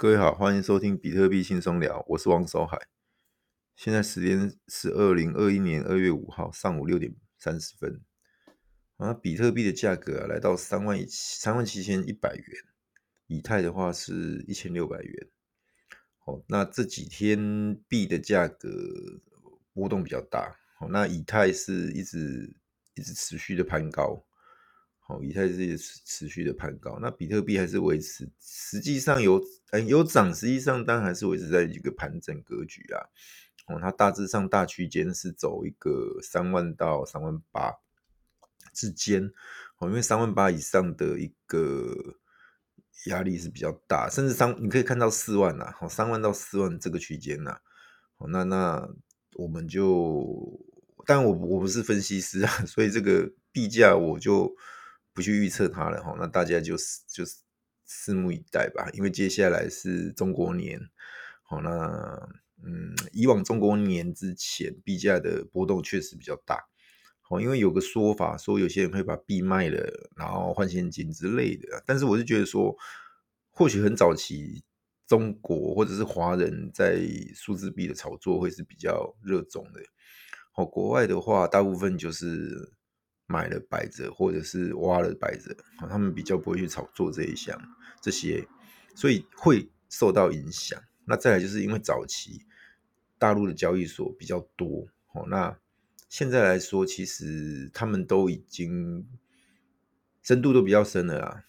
各位好，欢迎收听比特币轻松聊，我是王守海。现在时间是二零二一年二月五号上午六点三十分。啊，比特币的价格啊，来到三万一三万七千一百元，以太的话是一千六百元。好，那这几天币的价格波动比较大。好，那以太是一直一直持续的攀高。哦，以太是一直持续的攀高，那比特币还是维持，实际上有嗯有涨，实际上当然还是维持在一个盘整格局啊。哦，它大致上大区间是走一个三万到三万八之间。哦，因为三万八以上的一个压力是比较大，甚至三你可以看到四万呐，哦，三万到四万这个区间呐。哦，那那我们就，但我我不是分析师啊，所以这个币价我就。不去预测它了哈，那大家就就拭目以待吧。因为接下来是中国年，好，那嗯，以往中国年之前币价的波动确实比较大，好，因为有个说法说有些人会把币卖了，然后换现金之类的。但是我是觉得说，或许很早期中国或者是华人在数字币的炒作会是比较热衷的，好，国外的话大部分就是。买了摆着，或者是挖了摆着，他们比较不会去炒作这一项这些，所以会受到影响。那再来就是因为早期大陆的交易所比较多，那现在来说，其实他们都已经深度都比较深了啦。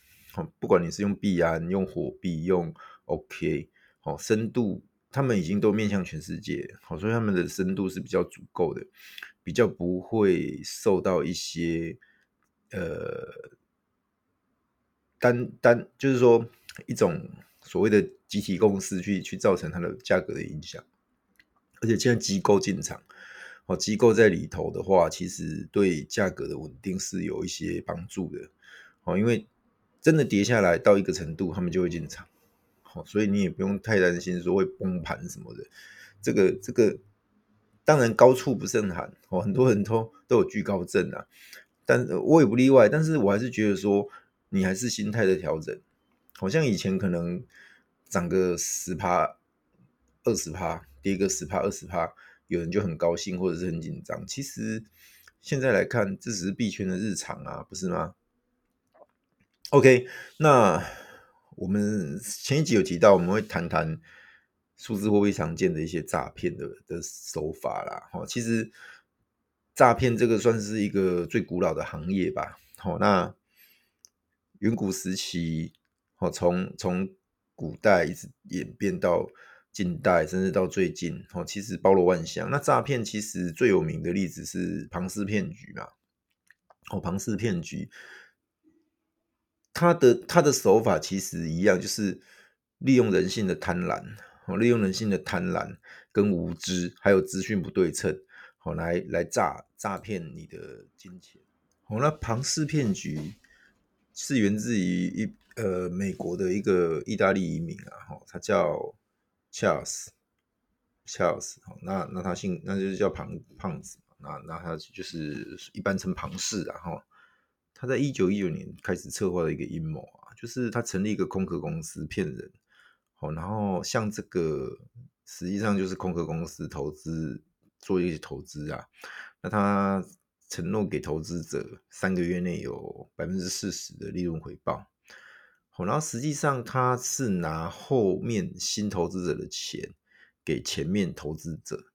不管你是用币安、用火币、用 OK，深度他们已经都面向全世界，所以他们的深度是比较足够的。比较不会受到一些呃单单就是说一种所谓的集体共识去去造成它的价格的影响，而且现在机构进场，哦，机构在里头的话，其实对价格的稳定是有一些帮助的，哦，因为真的跌下来到一个程度，他们就会进场，好，所以你也不用太担心说会崩盘什么的，这个这个。当然高处不胜寒哦，很多人都都有惧高症啊，但我也不例外。但是我还是觉得说，你还是心态的调整。好像以前可能涨个十趴、二十趴，跌个十趴、二十趴，有人就很高兴或者是很紧张。其实现在来看，这只是币圈的日常啊，不是吗？OK，那我们前一集有提到，我们会谈谈。数字货币常见的一些诈骗的的手法啦，哈，其实诈骗这个算是一个最古老的行业吧，好，那远古时期，好，从从古代一直演变到近代，甚至到最近，好，其实包罗万象。那诈骗其实最有名的例子是庞氏骗局嘛，哦，庞氏骗局，它的它的手法其实一样，就是利用人性的贪婪。利用人性的贪婪跟无知，还有资讯不对称，好来来诈诈骗你的金钱。好，那庞氏骗局是源自于一呃美国的一个意大利移民啊，哈，他叫 Charles，Charles，好，那那他姓那就是叫庞胖子，那那他就是一般称庞氏啊，哈，他在一九一九年开始策划的一个阴谋啊，就是他成立一个空壳公司骗人。好，然后像这个实际上就是空壳公司投资做一些投资啊，那他承诺给投资者三个月内有百分之四十的利润回报。好，然后实际上他是拿后面新投资者的钱给前面投资者。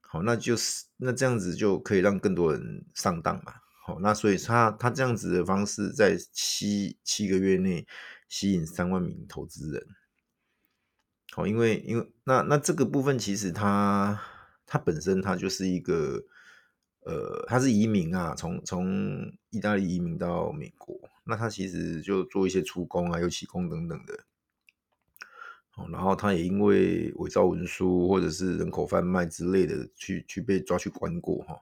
好，那就是那这样子就可以让更多人上当嘛。好，那所以他他这样子的方式在七七个月内吸引三万名投资人。好，因为因为那那这个部分其实他他本身他就是一个呃，他是移民啊，从从意大利移民到美国，那他其实就做一些出工啊、油漆工等等的。哦，然后他也因为伪造文书或者是人口贩卖之类的，去去被抓去关过哈。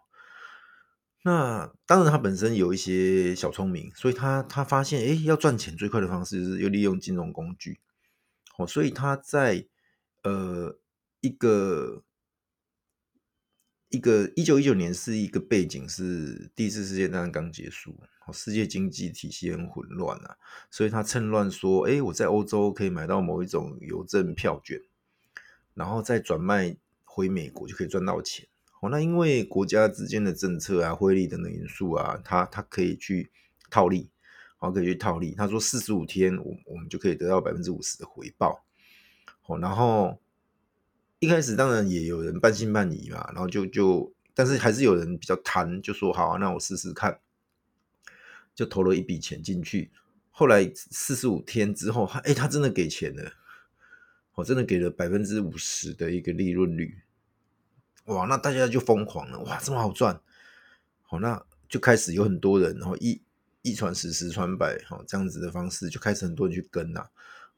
那当然他本身有一些小聪明，所以他他发现，哎，要赚钱最快的方式就是要利用金融工具。哦，所以他在呃一个一个一九一九年是一个背景，是第一次世界大战刚结束，哦世界经济体系很混乱啊，所以他趁乱说：“哎，我在欧洲可以买到某一种邮政票券，然后再转卖回美国就可以赚到钱。”哦，那因为国家之间的政策啊、汇率等等因素啊，他他可以去套利，好，可以去套利。他说四十五天，我我们就可以得到百分之五十的回报。哦，然后。一开始当然也有人半信半疑嘛，然后就就，但是还是有人比较贪，就说好啊，那我试试看，就投了一笔钱进去。后来四十五天之后，哎，他真的给钱了，我真的给了百分之五十的一个利润率，哇，那大家就疯狂了，哇，这么好赚，好，那就开始有很多人，然后一一传十，十传百，好，这样子的方式就开始很多人去跟呐，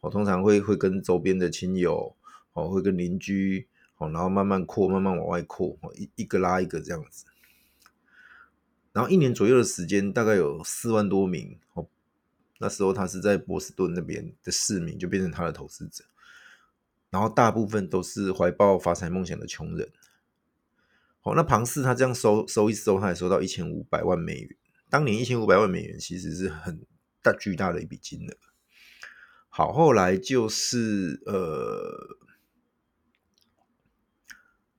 我通常会会跟周边的亲友。哦，会跟邻居，哦，然后慢慢扩，慢慢往外扩，哦，一一个拉一个这样子，然后一年左右的时间，大概有四万多名，哦，那时候他是在波士顿那边的市民，就变成他的投资者，然后大部分都是怀抱发财梦想的穷人，好，那庞氏他这样收收一收，他也收到一千五百万美元，当年一千五百万美元其实是很大巨大的一笔金额，好，后来就是呃。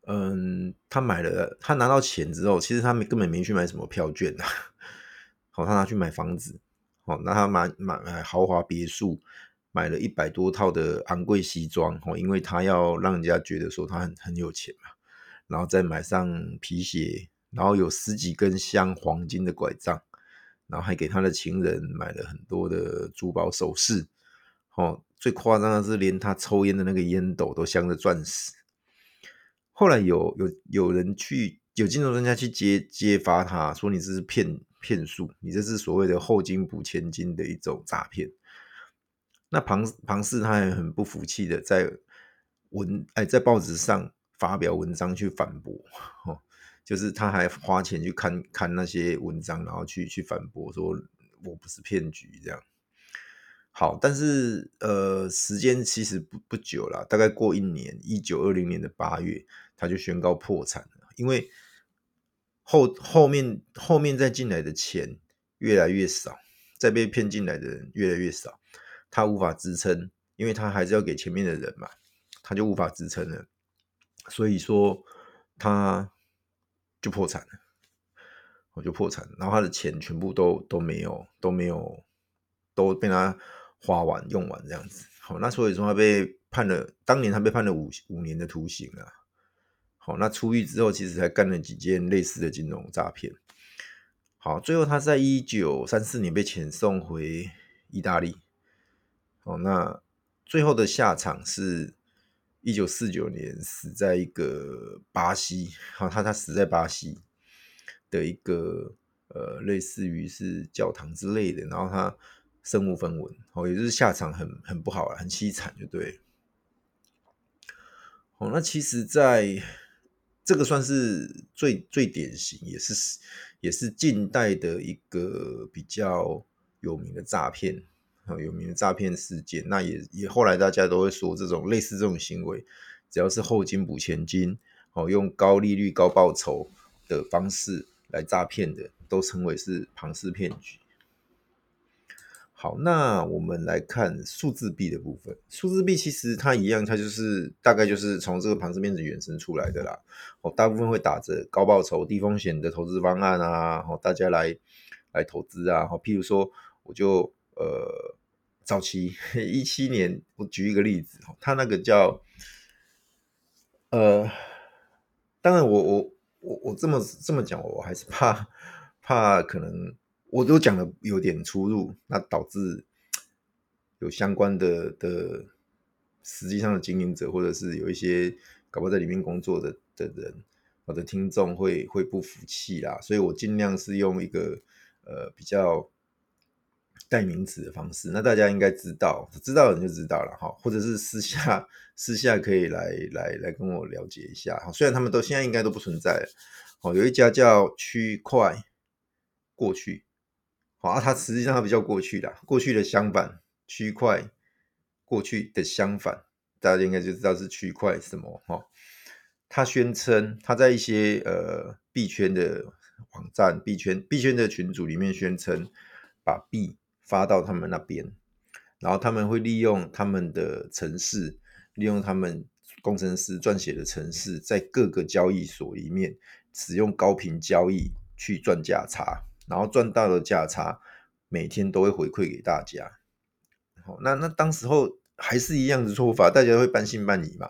嗯，他买了，他拿到钱之后，其实他根本没去买什么票券呐。好，他拿去买房子，好，那他买买买豪华别墅，买了一百多套的昂贵西装，哦，因为他要让人家觉得说他很很有钱嘛。然后再买上皮鞋，然后有十几根镶黄金的拐杖，然后还给他的情人买了很多的珠宝首饰。哦，最夸张的是，连他抽烟的那个烟斗都镶着钻石。后来有有有人去有金融专家去揭揭发他说，你这是骗骗术，你这是所谓的后金补前金的一种诈骗。那庞庞氏他也很不服气的在文哎在报纸上发表文章去反驳，哦，就是他还花钱去看看那些文章，然后去去反驳说我不是骗局这样。好，但是呃时间其实不不久了，大概过一年，一九二零年的八月。他就宣告破产了，因为后后面后面再进来的钱越来越少，再被骗进来的人越来越少，他无法支撑，因为他还是要给前面的人嘛，他就无法支撑了，所以说他就破产了，我就破产，然后他的钱全部都都没有都没有都被他花完用完这样子，好，那所以说他被判了，当年他被判了五五年的徒刑啊。好，那出狱之后，其实还干了几件类似的金融诈骗。好，最后他在一九三四年被遣送回意大利。好，那最后的下场是一九四九年死在一个巴西。好，他他死在巴西的一个呃，类似于是教堂之类的，然后他身无分文。好，也就是下场很很不好，很凄惨，就对。好，那其实，在这个算是最最典型，也是也是近代的一个比较有名的诈骗，有名的诈骗事件。那也也后来大家都会说，这种类似这种行为，只要是后金补前金，哦，用高利率高报酬的方式来诈骗的，都称为是庞氏骗局。好，那我们来看数字币的部分。数字币其实它一样，它就是大概就是从这个庞氏骗子衍生出来的啦。哦，大部分会打着高报酬、低风险的投资方案啊，哦，大家来来投资啊。哦，譬如说，我就呃，早期 一七年，我举一个例子，他那个叫呃，当然我我我我这么这么讲，我还是怕怕可能。我都讲的有点出入，那导致有相关的的实际上的经营者，或者是有一些搞不好在里面工作的的人，我的听众会会不服气啦，所以我尽量是用一个呃比较代名词的方式，那大家应该知道，知道的人就知道了哈，或者是私下私下可以来来来跟我了解一下哈，虽然他们都现在应该都不存在了，哦，有一家叫区块过去。好啊，它实际上它比较过去的，过去的相反，区块过去的相反，大家应该就知道是区块什么哈。他宣称他在一些呃币圈的网站、币圈币圈的群组里面宣称，把币发到他们那边，然后他们会利用他们的城市，利用他们工程师撰写的城市，在各个交易所里面使用高频交易去赚价差，然后赚到的价差每天都会回馈给大家。好，那那当时候还是一样的做法，大家会半信半疑嘛。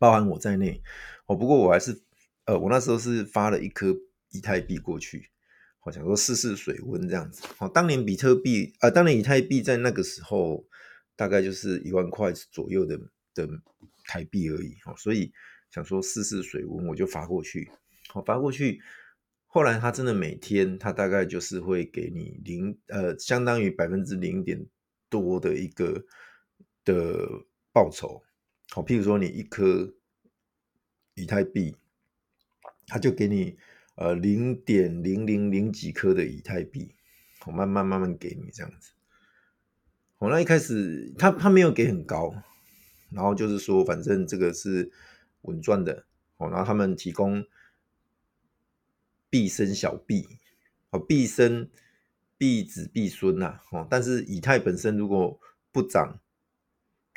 包含我在内，哦，不过我还是，呃，我那时候是发了一颗以太币过去，我想说试试水温这样子。哦，当年比特币，呃，当年以太币在那个时候大概就是一万块左右的的台币而已，哦，所以想说试试水温，我就发过去。好，发过去，后来他真的每天他大概就是会给你零，呃，相当于百分之零点多的一个的报酬。好，譬如说你一颗以太币，他就给你呃零点零零零几颗的以太币，我慢慢慢慢给你这样子。我，那一开始他他没有给很高，然后就是说反正这个是稳赚的，哦，然后他们提供币生小币，哦，币生币子币孙呐，哦，但是以太本身如果不涨。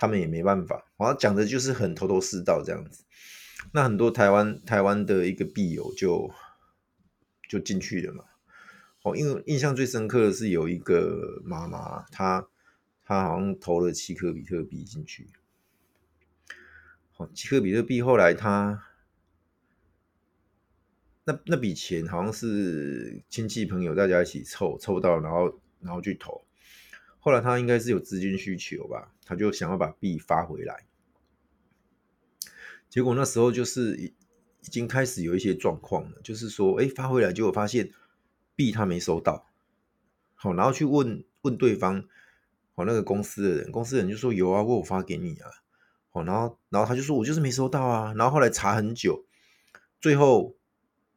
他们也没办法，我要讲的就是很头头是道这样子。那很多台湾台湾的一个币友就就进去了嘛。哦，因为印象最深刻的是有一个妈妈，她她好像投了七颗比特币进去。哦，七颗比特币后来她那那笔钱好像是亲戚朋友大家一起凑凑到，然后然后去投。后来他应该是有资金需求吧，他就想要把币发回来。结果那时候就是已经开始有一些状况了，就是说，哎，发回来结果发现币他没收到。好，然后去问问对方，好，那个公司的人，公司的人就说有啊，我有发给你啊。好，然后然后他就说我就是没收到啊。然后后来查很久，最后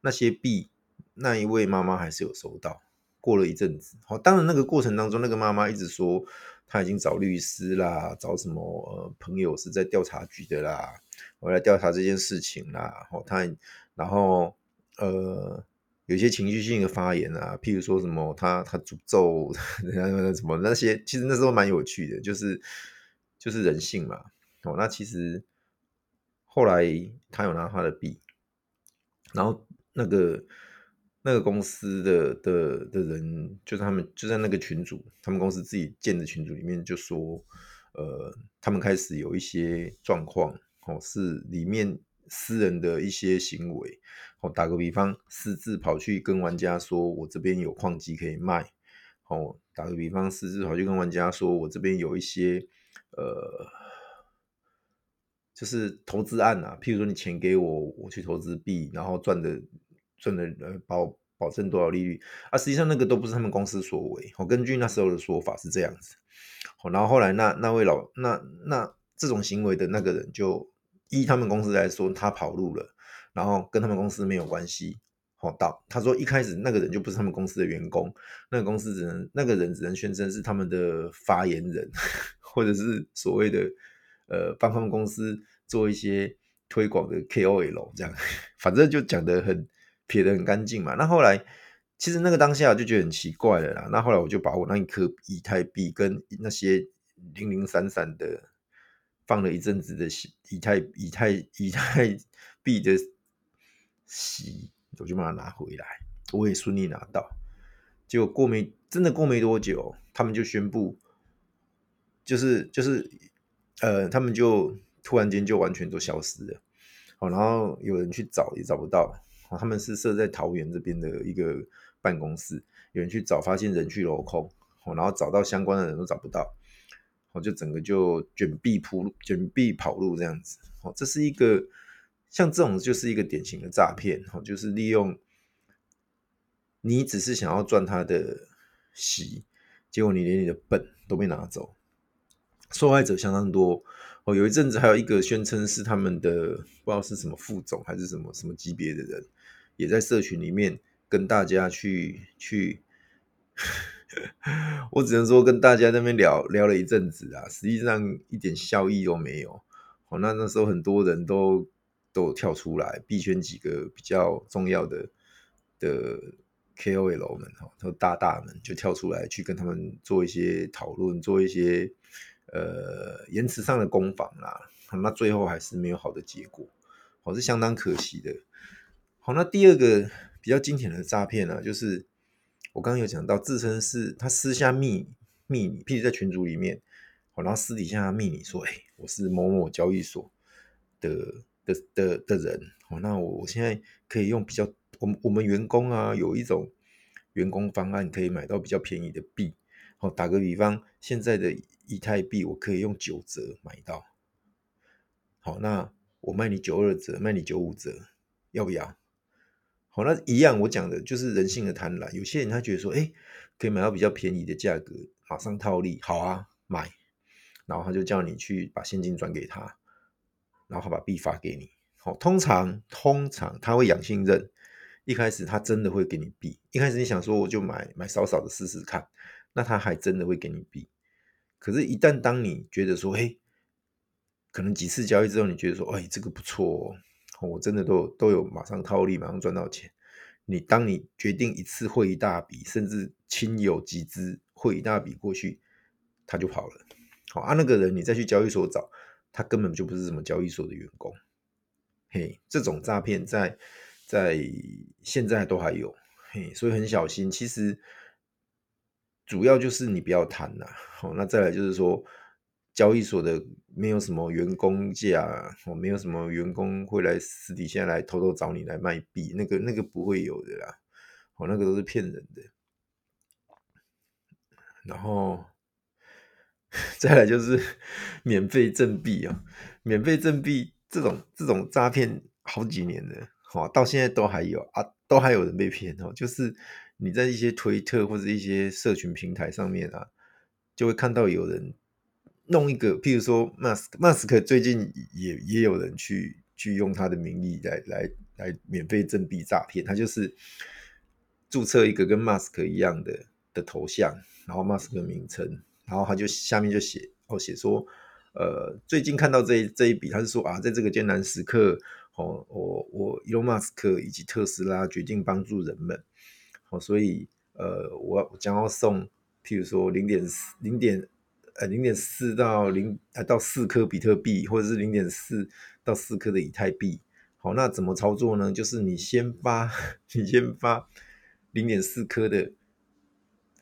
那些币那一位妈妈还是有收到。过了一阵子，好，当然那个过程当中，那个妈妈一直说她已经找律师啦，找什么呃朋友是在调查局的啦，我来调查这件事情啦。好，她然后呃有些情绪性的发言啊，譬如说什么他他诅咒 人家什么那些，其实那时候蛮有趣的，就是就是人性嘛。哦，那其实后来他有拿他的币，然后那个。那个公司的的的人，就是他们就在那个群组，他们公司自己建的群组里面就说，呃，他们开始有一些状况，哦，是里面私人的一些行为，哦，打个比方，私自跑去跟玩家说，我这边有矿机可以卖，哦，打个比方，私自跑去跟玩家说我这边有一些，呃，就是投资案啊，譬如说你钱给我，我去投资币，然后赚的。赚的呃保保证多少利率啊？实际上那个都不是他们公司所为。我根据那时候的说法是这样子。哦然后后来那那位老那那这种行为的那个人就依他们公司来说，他跑路了，然后跟他们公司没有关系。好，到他说一开始那个人就不是他们公司的员工，那个公司只能那个人只能宣称是他们的发言人，或者是所谓的呃帮他们公司做一些推广的 KOL 这样，反正就讲得很。撇得很干净嘛，那后来其实那个当下就觉得很奇怪了啦。那后来我就把我那一颗以太币跟那些零零散散的放了一阵子的以太以太以太币的息，我就把它拿回来，我也顺利拿到。结果过没真的过没多久，他们就宣布，就是就是呃，他们就突然间就完全都消失了。好，然后有人去找也找不到。他们是设在桃园这边的一个办公室，有人去找，发现人去楼空，然后找到相关的人都找不到，哦就整个就卷币铺路，卷币跑路这样子。哦，这是一个像这种就是一个典型的诈骗，哦就是利用你只是想要赚他的息，结果你连你的本都被拿走，受害者相当多。哦，有一阵子还有一个宣称是他们的不知道是什么副总还是什么什么级别的人。也在社群里面跟大家去去，我只能说跟大家那边聊聊了一阵子啊，实际上一点效益都没有。哦，那那时候很多人都都跳出来，币圈几个比较重要的的 KOL 们哈，都大大们就跳出来去跟他们做一些讨论，做一些呃言辞上的攻防啦。那最后还是没有好的结果，好是相当可惜的。好，那第二个比较经典的诈骗呢，就是我刚刚有讲到，自称是他私下密密你，譬如在群组里面，好，然后私底下密你说，哎、我是某某交易所的。的的的人，哦，那我我现在可以用比较，我们我们员工啊，有一种员工方案可以买到比较便宜的币，好，打个比方，现在的以太币我可以用九折买到，好，那我卖你九二折，卖你九五折，要不要？好，那一样，我讲的就是人性的贪婪，有些人他觉得说，哎，可以买到比较便宜的价格，马上套利，好啊，买，然后他就叫你去把现金转给他。然后他把币发给你，好，通常通常他会养信任，一开始他真的会给你币，一开始你想说我就买买少少的试试看，那他还真的会给你币，可是，一旦当你觉得说，嘿，可能几次交易之后，你觉得说，哎，这个不错，我真的都都有马上套利，马上赚到钱，你当你决定一次汇一大笔，甚至亲友集资汇一大笔过去，他就跑了，好啊，那个人你再去交易所找。他根本就不是什么交易所的员工，嘿，这种诈骗在在现在都还有，嘿，所以很小心。其实主要就是你不要贪呐，好，那再来就是说，交易所的没有什么员工价，我没有什么员工会来私底下来偷偷找你来卖币，那个那个不会有的啦，哦，那个都是骗人的。然后。再来就是 免费赠币啊，免费赠币这种这种诈骗好几年了，哦，到现在都还有啊，都还有人被骗哦。就是你在一些推特或者一些社群平台上面啊，就会看到有人弄一个，譬如说 Musk，Musk 最近也也有人去去用他的名义来来来免费赠币诈骗，他就是注册一个跟 Musk 一样的的头像，然后 Musk 名称。然后他就下面就写哦，写说，呃，最近看到这一这一笔，他是说啊，在这个艰难时刻，哦，我我伊隆马斯克以及特斯拉决定帮助人们，哦，所以呃，我将要送，譬如说零点四零点呃零点四到零呃到四颗比特币，或者是零点四到四颗的以太币，好，那怎么操作呢？就是你先发，你先发零点四颗的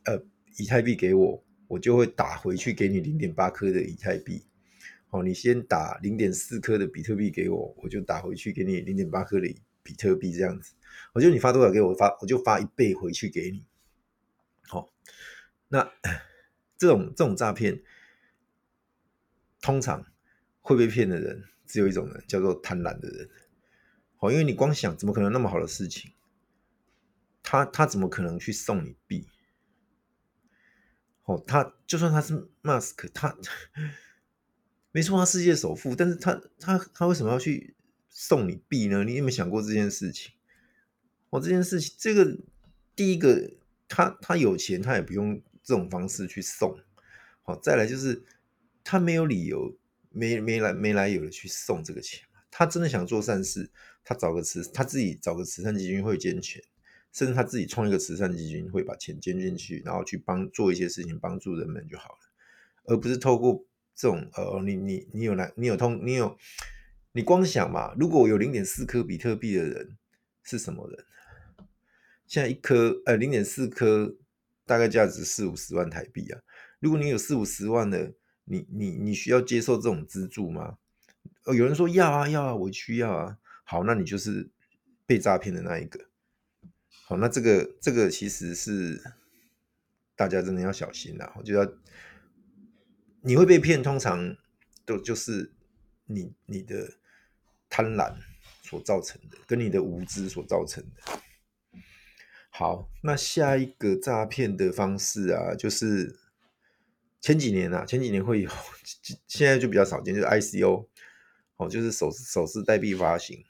呃以太币给我。我就会打回去给你零点八颗的以太币，好，你先打零点四颗的比特币给我，我就打回去给你零点八颗的比特币，这样子，我就你发多少给我发，我就发一倍回去给你。好，那这种这种诈骗，通常会被骗的人只有一种人，叫做贪婪的人。好，因为你光想怎么可能那么好的事情，他他怎么可能去送你币？哦，他就算他是马斯克，他没错，他世界首富，但是他他他为什么要去送你币呢？你有没有想过这件事情？哦，这件事情，这个第一个，他他有钱，他也不用这种方式去送。好，再来就是他没有理由，没没来没来由的去送这个钱。他真的想做善事，他找个慈，他自己找个慈善基金会捐钱。甚至他自己创一个慈善基金，会把钱捐进去，然后去帮做一些事情，帮助人们就好了，而不是透过这种呃，你你你有来，你有通，你有，你光想嘛，如果有零点四颗比特币的人是什么人？现在一颗呃零点四颗大概价值四五十万台币啊，如果你有四五十万的，你你你需要接受这种资助吗？呃，有人说要啊要啊，我需要啊，好，那你就是被诈骗的那一个。好，那这个这个其实是大家真的要小心啦。我觉得你会被骗，通常都就是你你的贪婪所造成的，跟你的无知所造成的。好，那下一个诈骗的方式啊，就是前几年啊，前几年会有，现在就比较少见，就是 ICO，哦，就是首首次代币发行。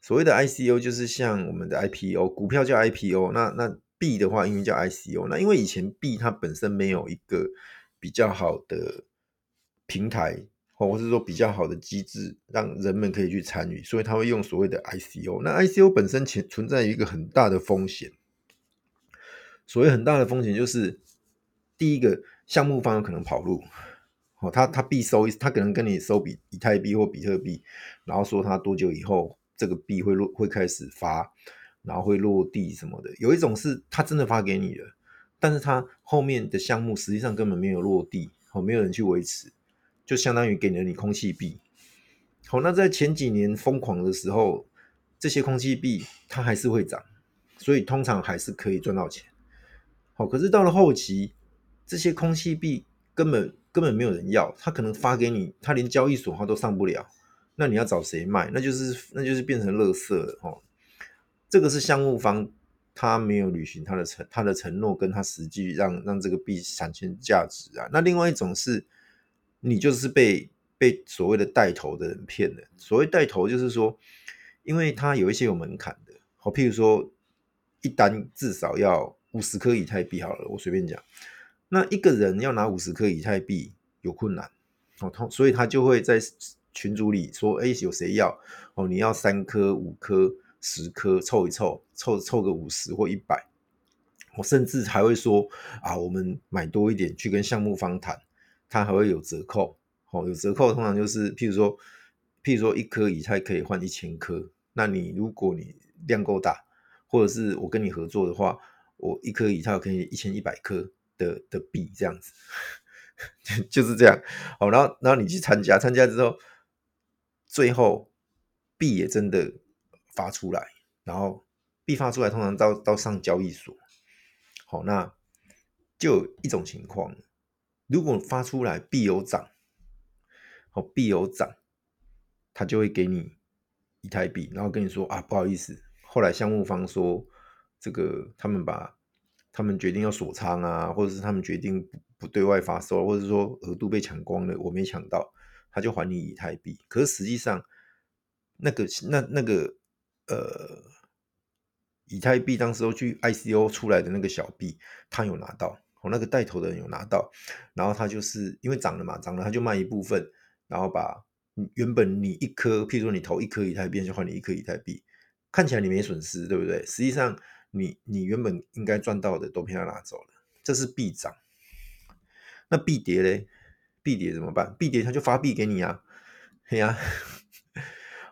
所谓的 ICO 就是像我们的 IPO，股票叫 IPO，那那币的话，因为叫 ICO，那因为以前币它本身没有一个比较好的平台，或是说比较好的机制，让人们可以去参与，所以他会用所谓的 ICO。那 ICO 本身存存在一个很大的风险，所谓很大的风险就是，第一个项目方有可能跑路，哦，他他必收，他可能跟你收比以太币或比特币，然后说他多久以后这个币会落会开始发，然后会落地什么的。有一种是他真的发给你了，但是他后面的项目实际上根本没有落地，哦，没有人去维持。就相当于给了你空气币，好，那在前几年疯狂的时候，这些空气币它还是会涨，所以通常还是可以赚到钱。好，可是到了后期，这些空气币根本根本没有人要，他可能发给你，他连交易所他都上不了，那你要找谁卖？那就是那就是变成垃圾了哦。这个是项目方他没有履行他的承他的承诺，跟他实际让让这个币产生价值啊。那另外一种是。你就是被被所谓的带头的人骗了。所谓带头，就是说，因为他有一些有门槛的，好，譬如说，一单至少要五十颗以太币，好了，我随便讲，那一个人要拿五十颗以太币有困难，哦，所以他就会在群组里说，哎，有谁要？哦，你要三颗、五颗、十颗，凑一凑，凑凑个五十或一百，我甚至还会说，啊，我们买多一点，去跟项目方谈。它还会有折扣，哦，有折扣通常就是，譬如说，譬如说一颗以太可以换一千颗，那你如果你量够大，或者是我跟你合作的话，我一颗以太可以一千一百颗的的币这样子，就是这样，好，然后然后你去参加，参加之后，最后币也真的发出来，然后币发出来通常到到上交易所，好，那就有一种情况。如果发出来必有涨，哦，必有涨，他就会给你以太币，然后跟你说啊，不好意思，后来项目方说这个他们把他们决定要锁仓啊，或者是他们决定不不对外发售，或者是说额度被抢光了，我没抢到，他就还你以太币。可是实际上那个那那个呃以太币当时候去 ICO 出来的那个小币，他有拿到。我那个带头的人有拿到，然后他就是因为涨了嘛，涨了他就卖一部分，然后把原本你一颗，譬如说你投一颗以太币，就换你一颗以太币，看起来你没损失，对不对？实际上你你原本应该赚到的都被他拿走了，这是币涨。那币跌嘞？币跌怎么办？币跌他就发币给你啊，对呀，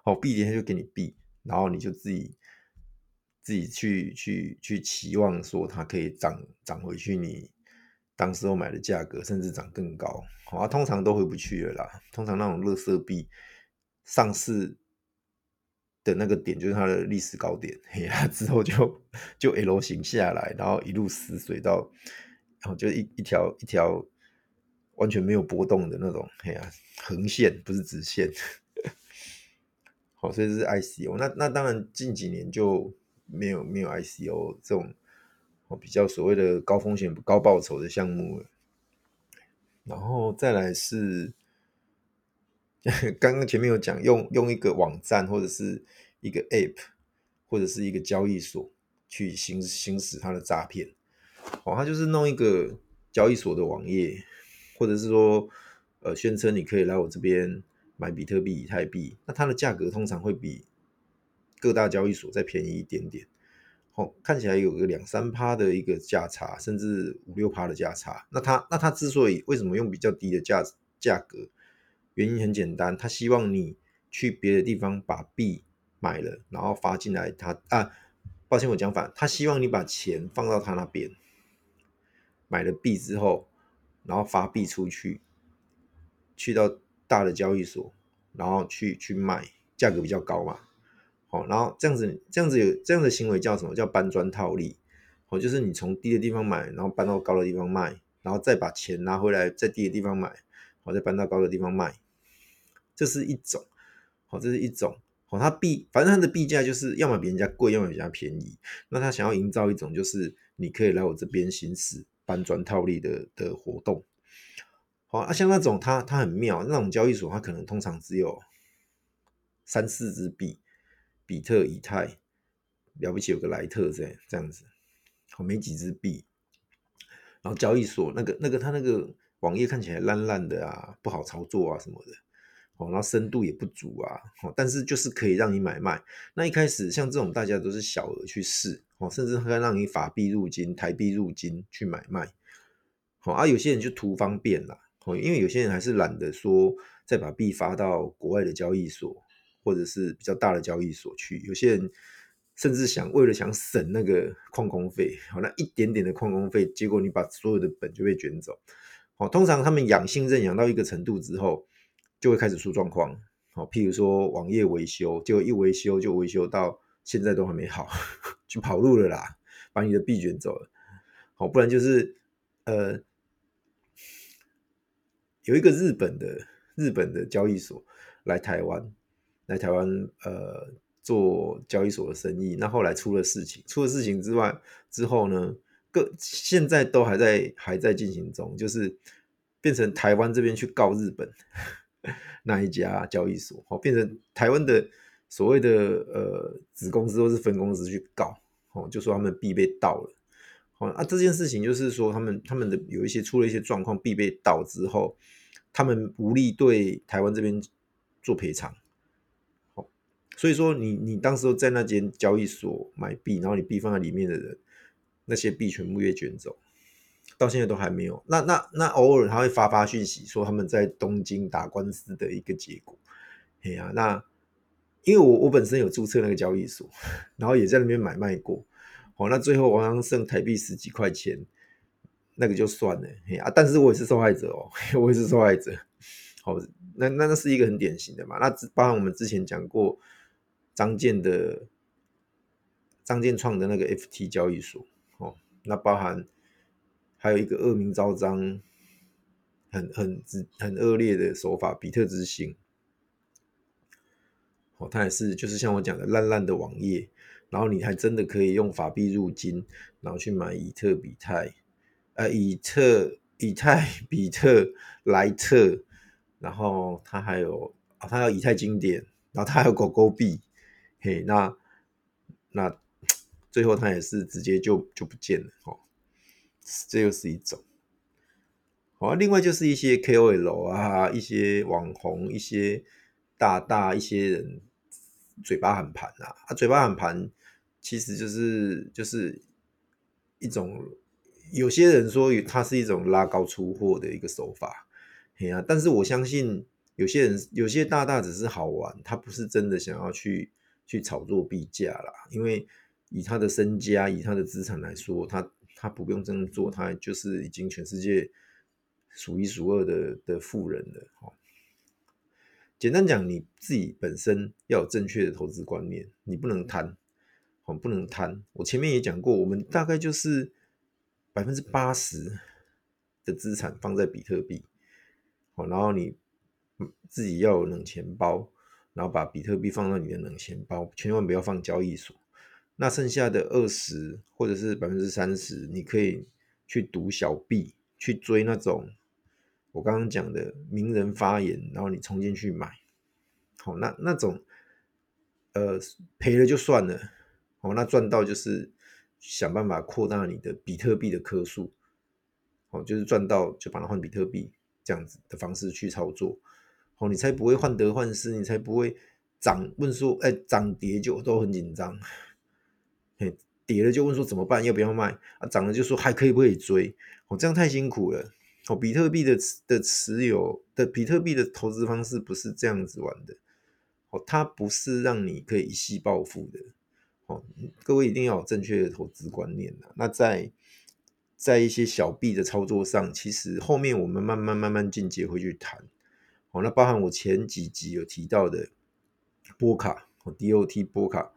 好，币跌他就给你币，然后你就自己。自己去去去期望说它可以涨涨回去，你当时候买的价格，甚至涨更高，好啊，通常都回不去了啦。通常那种垃圾币上市的那个点就是它的历史高点，嘿呀，之后就就 L 型下来，然后一路死水到，然后就一一条一条完全没有波动的那种，嘿呀，横线不是直线。好，所以这是 ICO。那那当然近几年就。没有没有 ICO 这种哦比较所谓的高风险高报酬的项目，然后再来是 刚刚前面有讲用用一个网站或者是一个 App 或者是一个交易所去行行使它的诈骗哦，他就是弄一个交易所的网页，或者是说呃宣称你可以来我这边买比特币、以太币，那它的价格通常会比。各大交易所再便宜一点点，哦，看起来有个两三趴的一个价差，甚至五六趴的价差。那他那他之所以为什么用比较低的价价格，原因很简单，他希望你去别的地方把币买了，然后发进来他。他啊，抱歉我讲反，他希望你把钱放到他那边，买了币之后，然后发币出去，去到大的交易所，然后去去卖，价格比较高嘛。好，然后这样子，这样子有这样的行为叫什么？叫搬砖套利。哦，就是你从低的地方买，然后搬到高的地方卖，然后再把钱拿回来，在低的地方买，好，再搬到高的地方卖。这是一种，好，这是一种。好，它币，反正它的币价就是要么比人家贵，要么比人家便宜。那他想要营造一种，就是你可以来我这边行使搬砖套利的的活动。好，啊，像那种它它很妙，那种交易所它可能通常只有三四只币。比特、以太了不起，有个莱特这样这样子，好，没几只币，然后交易所那个那个他那个网页看起来烂烂的啊，不好操作啊什么的，哦，然后深度也不足啊，哦，但是就是可以让你买卖。那一开始像这种大家都是小额去试，哦，甚至可以让你法币入金、台币入金去买卖，好啊，有些人就图方便啦，哦，因为有些人还是懒得说再把币发到国外的交易所或者是比较大的交易所去，有些人甚至想为了想省那个矿工费，好，那一点点的矿工费，结果你把所有的本就被卷走，好，通常他们养信任养到一个程度之后。就会开始出状况，好，譬如说网页维修，结果一维修就维修到现在都还没好，就跑路了啦，把你的币卷走了，好，不然就是呃，有一个日本的日本的交易所来台湾，来台湾呃做交易所的生意，那后来出了事情，出了事情之外之后呢，各现在都还在还在进行中，就是变成台湾这边去告日本。那一家交易所，哦，变成台湾的所谓的呃子公司或是分公司去告，哦，就说他们币被盗了，哦，啊，这件事情就是说他们他们的有一些出了一些状况，币被盗之后，他们无力对台湾这边做赔偿，所以说你你当时在那间交易所买币，然后你币放在里面的人，那些币全部被卷走。到现在都还没有，那那那偶尔他会发发讯息说他们在东京打官司的一个结果，哎呀、那因为我我本身有注册那个交易所，然后也在那边买卖过，好，那最后好像剩台币十几块钱，那个就算了，哎呀、但是我也是受害者哦，我也是受害者，好，那那那是一个很典型的嘛，那包含我们之前讲过张建的张建创的那个 FT 交易所，哦，那包含。还有一个恶名昭彰、很很很恶劣的手法，比特之星。哦，它也是，就是像我讲的烂烂的网页，然后你还真的可以用法币入金，然后去买以特、比特，呃，以特、以太、比特、莱特，然后它还有，哦，它有以太经典，然后它还有狗狗币，嘿，那那最后他也是直接就就不见了，哦。这又是一种，好啊。另外就是一些 KOL 啊，一些网红，一些大大，一些人嘴巴喊盘啊，啊，嘴巴喊盘其实就是就是一种，有些人说它是一种拉高出货的一个手法，嘿啊。但是我相信有些人有些大大只是好玩，他不是真的想要去去炒作币价啦，因为以他的身家，以他的资产来说，他。他不用这样做，他就是已经全世界数一数二的的富人了。简单讲，你自己本身要有正确的投资观念，你不能贪，哦，不能贪。我前面也讲过，我们大概就是百分之八十的资产放在比特币，好，然后你自己要有冷钱包，然后把比特币放到你的冷钱包，千万不要放交易所。那剩下的二十或者是百分之三十，你可以去赌小币，去追那种我刚刚讲的名人发言，然后你冲进去买，好，那那种呃赔了就算了，好，那赚到就是想办法扩大你的比特币的颗数，好，就是赚到就把它换比特币这样子的方式去操作，哦，你才不会患得患失，你才不会涨问说哎涨跌就都很紧张。嘿跌了就问说怎么办，要不要卖啊？涨了就说还可以不可以追？哦，这样太辛苦了。哦，比特币的的持有的比特币的投资方式不是这样子玩的。哦，它不是让你可以一夕暴富的。哦，各位一定要有正确的投资观念。那在在一些小币的操作上，其实后面我们慢慢慢慢进阶会去谈。哦，那包含我前几集有提到的波卡哦，DOT 波卡。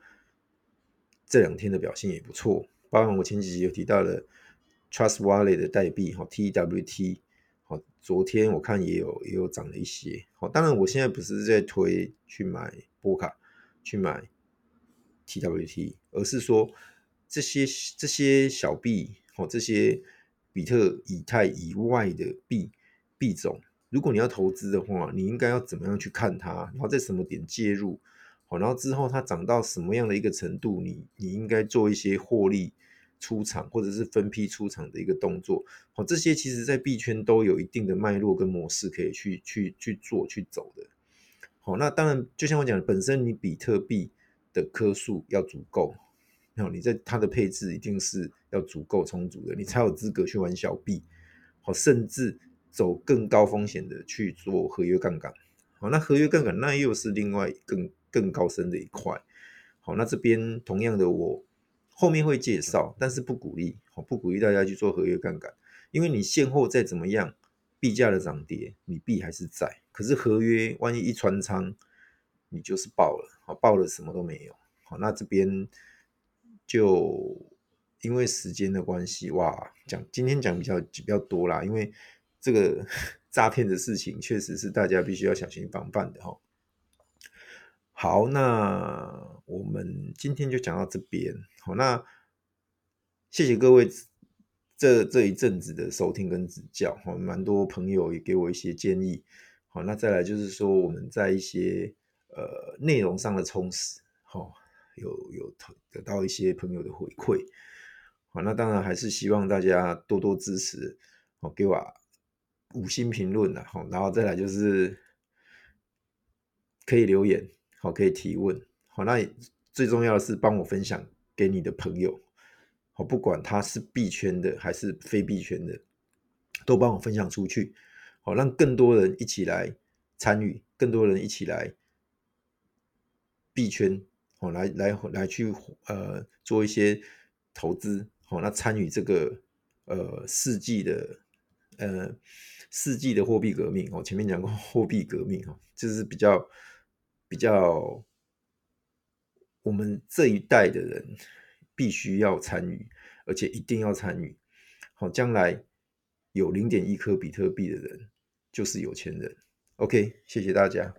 这两天的表现也不错，包含我前几集有提到的 Trust Wallet 的代币哦 TWT，好，昨天我看也有也有涨了一些，好，当然我现在不是在推去买波卡，去买 TWT，而是说这些这些小币，哦，这些比特、以太以外的币币种，如果你要投资的话，你应该要怎么样去看它，然后在什么点介入？好然后之后它涨到什么样的一个程度，你你应该做一些获利出场或者是分批出场的一个动作。好，这些其实在币圈都有一定的脉络跟模式可以去去去做去走的。好，那当然就像我讲的，本身你比特币的颗数要足够，然后你在它的配置一定是要足够充足的，你才有资格去玩小币，好，甚至走更高风险的去做合约杠杆。好，那合约杠杆那又是另外更更高深的一块。好，那这边同样的我后面会介绍，但是不鼓励，好，不鼓励大家去做合约杠杆，因为你现货再怎么样，币价的涨跌，你币还是在，可是合约万一一穿仓，你就是爆了，好，爆了什么都没有。好，那这边就因为时间的关系，哇，讲今天讲比较比较多啦，因为这个 诈骗的事情确实是大家必须要小心防范的哈。好，那我们今天就讲到这边。好，那谢谢各位这这一阵子的收听跟指教。好，蛮多朋友也给我一些建议。好，那再来就是说我们在一些呃内容上的充实，好，有有得到一些朋友的回馈。好，那当然还是希望大家多多支持，好，给我五星评论呐。好，然后再来就是可以留言。好，可以提问。好，那最重要的是帮我分享给你的朋友。好，不管他是币圈的还是非币圈的，都帮我分享出去。好，让更多人一起来参与，更多人一起来币圈。好，来来来去呃做一些投资。好，那参与这个呃世纪的呃世纪的货币革命。哦前面讲过货币革命哈，就是比较。比较，我们这一代的人必须要参与，而且一定要参与。好，将来有零点一颗比特币的人就是有钱人。OK，谢谢大家。